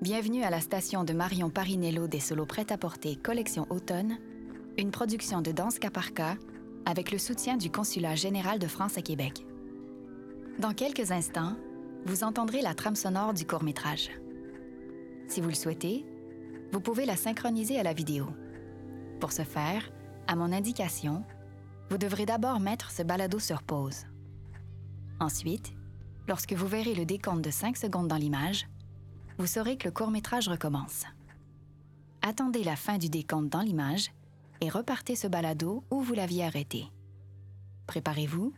Bienvenue à la station de Marion Parinello des solos prêt-à-porter Collection Automne, une production de Danse Caparca avec le soutien du Consulat général de France à Québec. Dans quelques instants, vous entendrez la trame sonore du court-métrage. Si vous le souhaitez, vous pouvez la synchroniser à la vidéo. Pour ce faire, à mon indication, vous devrez d'abord mettre ce balado sur pause. Ensuite, lorsque vous verrez le décompte de 5 secondes dans l'image, vous saurez que le court-métrage recommence. Attendez la fin du décompte dans l'image et repartez ce balado où vous l'aviez arrêté. Préparez-vous.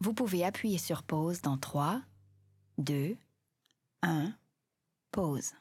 Vous pouvez appuyer sur pause dans 3, 2, 1, pause.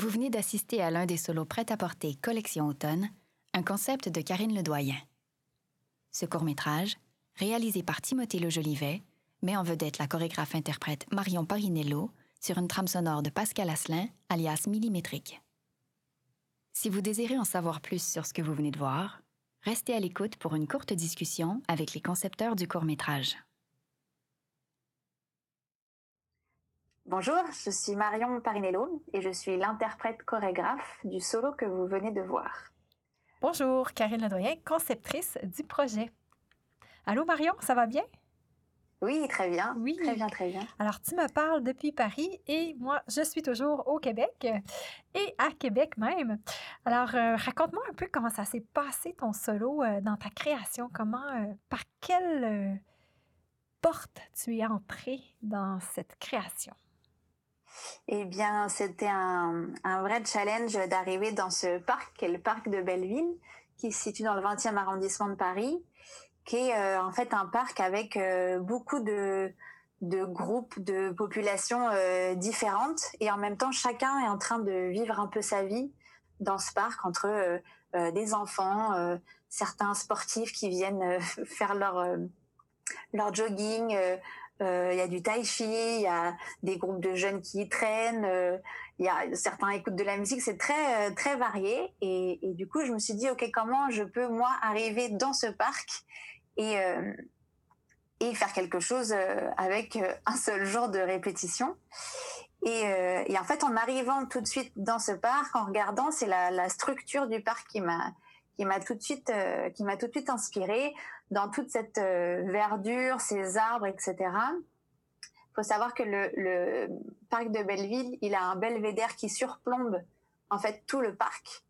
Vous venez d'assister à l'un des solos prêt-à-porter Collection Automne, un concept de Karine Ledoyen. Ce court-métrage, réalisé par Timothée Le Jolivet, met en vedette la chorégraphe-interprète Marion Parinello sur une trame sonore de Pascal Asselin, alias Millimétrique. Si vous désirez en savoir plus sur ce que vous venez de voir, restez à l'écoute pour une courte discussion avec les concepteurs du court-métrage. Bonjour, je suis Marion Parinello et je suis l'interprète chorégraphe du solo que vous venez de voir. Bonjour, Karine Ledoyen, conceptrice du projet. Allô Marion, ça va bien? Oui, très bien. Oui. Très bien, très bien. Alors, tu me parles depuis Paris et moi, je suis toujours au Québec et à Québec même. Alors, euh, raconte-moi un peu comment ça s'est passé ton solo euh, dans ta création. Comment, euh, par quelle porte tu es entrée dans cette création? Eh bien, c'était un, vrai challenge d'arriver dans ce parc, qui est le parc de Belleville, qui se situe dans le 20e arrondissement de Paris qui est euh, en fait un parc avec euh, beaucoup de, de groupes de populations euh, différentes. Et en même temps chacun est en train de vivre un peu sa vie dans ce parc entre des enfants, certains sportifs qui viennent faire leur leur jogging, il y a du tai chi, il y a des groupes de jeunes qui y traînent, il y a certains écoutent de la musique, c'est très très varié et, du coup je me suis dit ok comment je peux moi arriver dans ce parc et, euh, et faire quelque chose euh, avec euh, un seul jour de répétition. Et, en fait, en arrivant tout de suite dans ce parc, en regardant, c'est la, structure du parc qui m'a qui m'a tout de suite euh, qui m'a tout de suite inspiré dans toute cette euh, verdure, ces arbres, etc. Il faut savoir que le, parc de Belleville, il a un belvédère qui surplombe en fait tout le parc.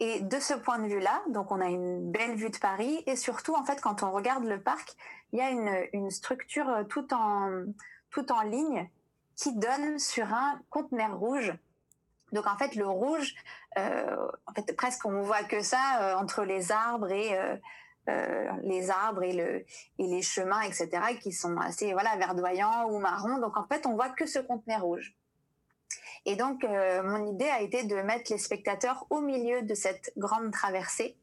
Et de ce point de vue-là, donc on a une belle vue de Paris et surtout en fait quand on regarde le parc, il y a une, structure euh, tout en tout en ligne qui donne sur un conteneur rouge. Donc en fait le rouge, euh, en fait presque on voit que ça entre les arbres et euh, les arbres et le et les chemins etc qui sont assez voilà verdoyants ou marrons. Donc en fait on voit que ce conteneur rouge. Et donc, euh, mon idée a été de mettre les spectateurs au milieu de cette grande traversée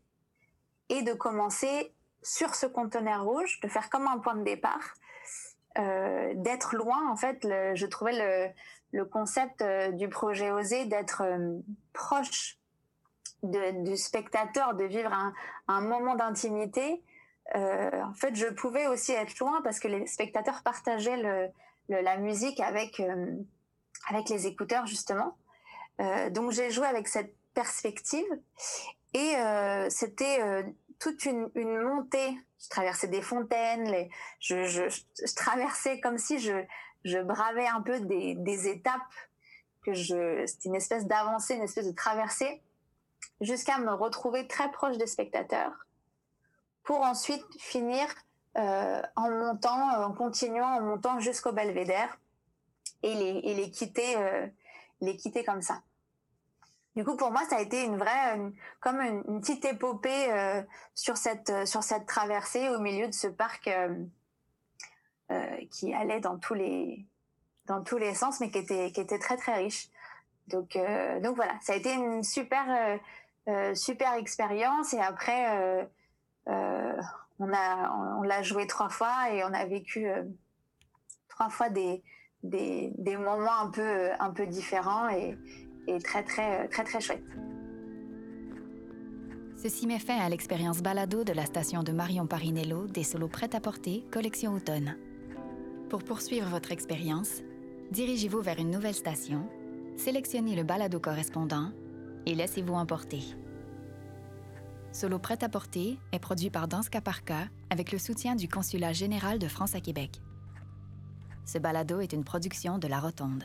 et de commencer sur ce conteneur rouge, de faire comme un point de départ, euh, d'être loin. En fait, je trouvais le, le concept du projet Osé d'être proche du spectateur, de vivre un, moment d'intimité. Euh, en fait, je pouvais aussi être loin parce que les spectateurs partageaient la musique avec avec les écouteurs justement. Euh, donc j'ai joué avec cette perspective et euh, c'était euh, toute une, montée. Je traversais des fontaines, je, traversais comme si je, bravais un peu des, étapes que c'était une espèce d'avancée, une espèce de traversée, jusqu'à me retrouver très proche des spectateurs, pour ensuite finir euh, en montant, en continuant, en montant jusqu'au belvédère et les, et les quitter, euh, les quitter comme ça. Du coup, pour moi, ça a été une vraie, comme une, petite épopée euh, sur cette euh, sur cette traversée au milieu de ce parc euh, euh, qui allait dans tous les dans tous les sens, mais qui était qui était très très riche. Donc euh, donc voilà, ça a été une super super expérience. Et après, on a on, l'a joué trois fois et on a vécu trois fois des des, des, moments un peu, un peu différents et, et très, très, très, très chouettes. Ceci met fin à l'expérience balado de la station de Marion Parinello des solos prêts à porter, collection automne. Pour poursuivre votre expérience, dirigez-vous vers une nouvelle station, sélectionnez le balado correspondant et laissez-vous emporter. Solo prêt à porter est produit par Danska Parka avec le soutien du Consulat général de France à Québec. Ce balado est une production de La Rotonde.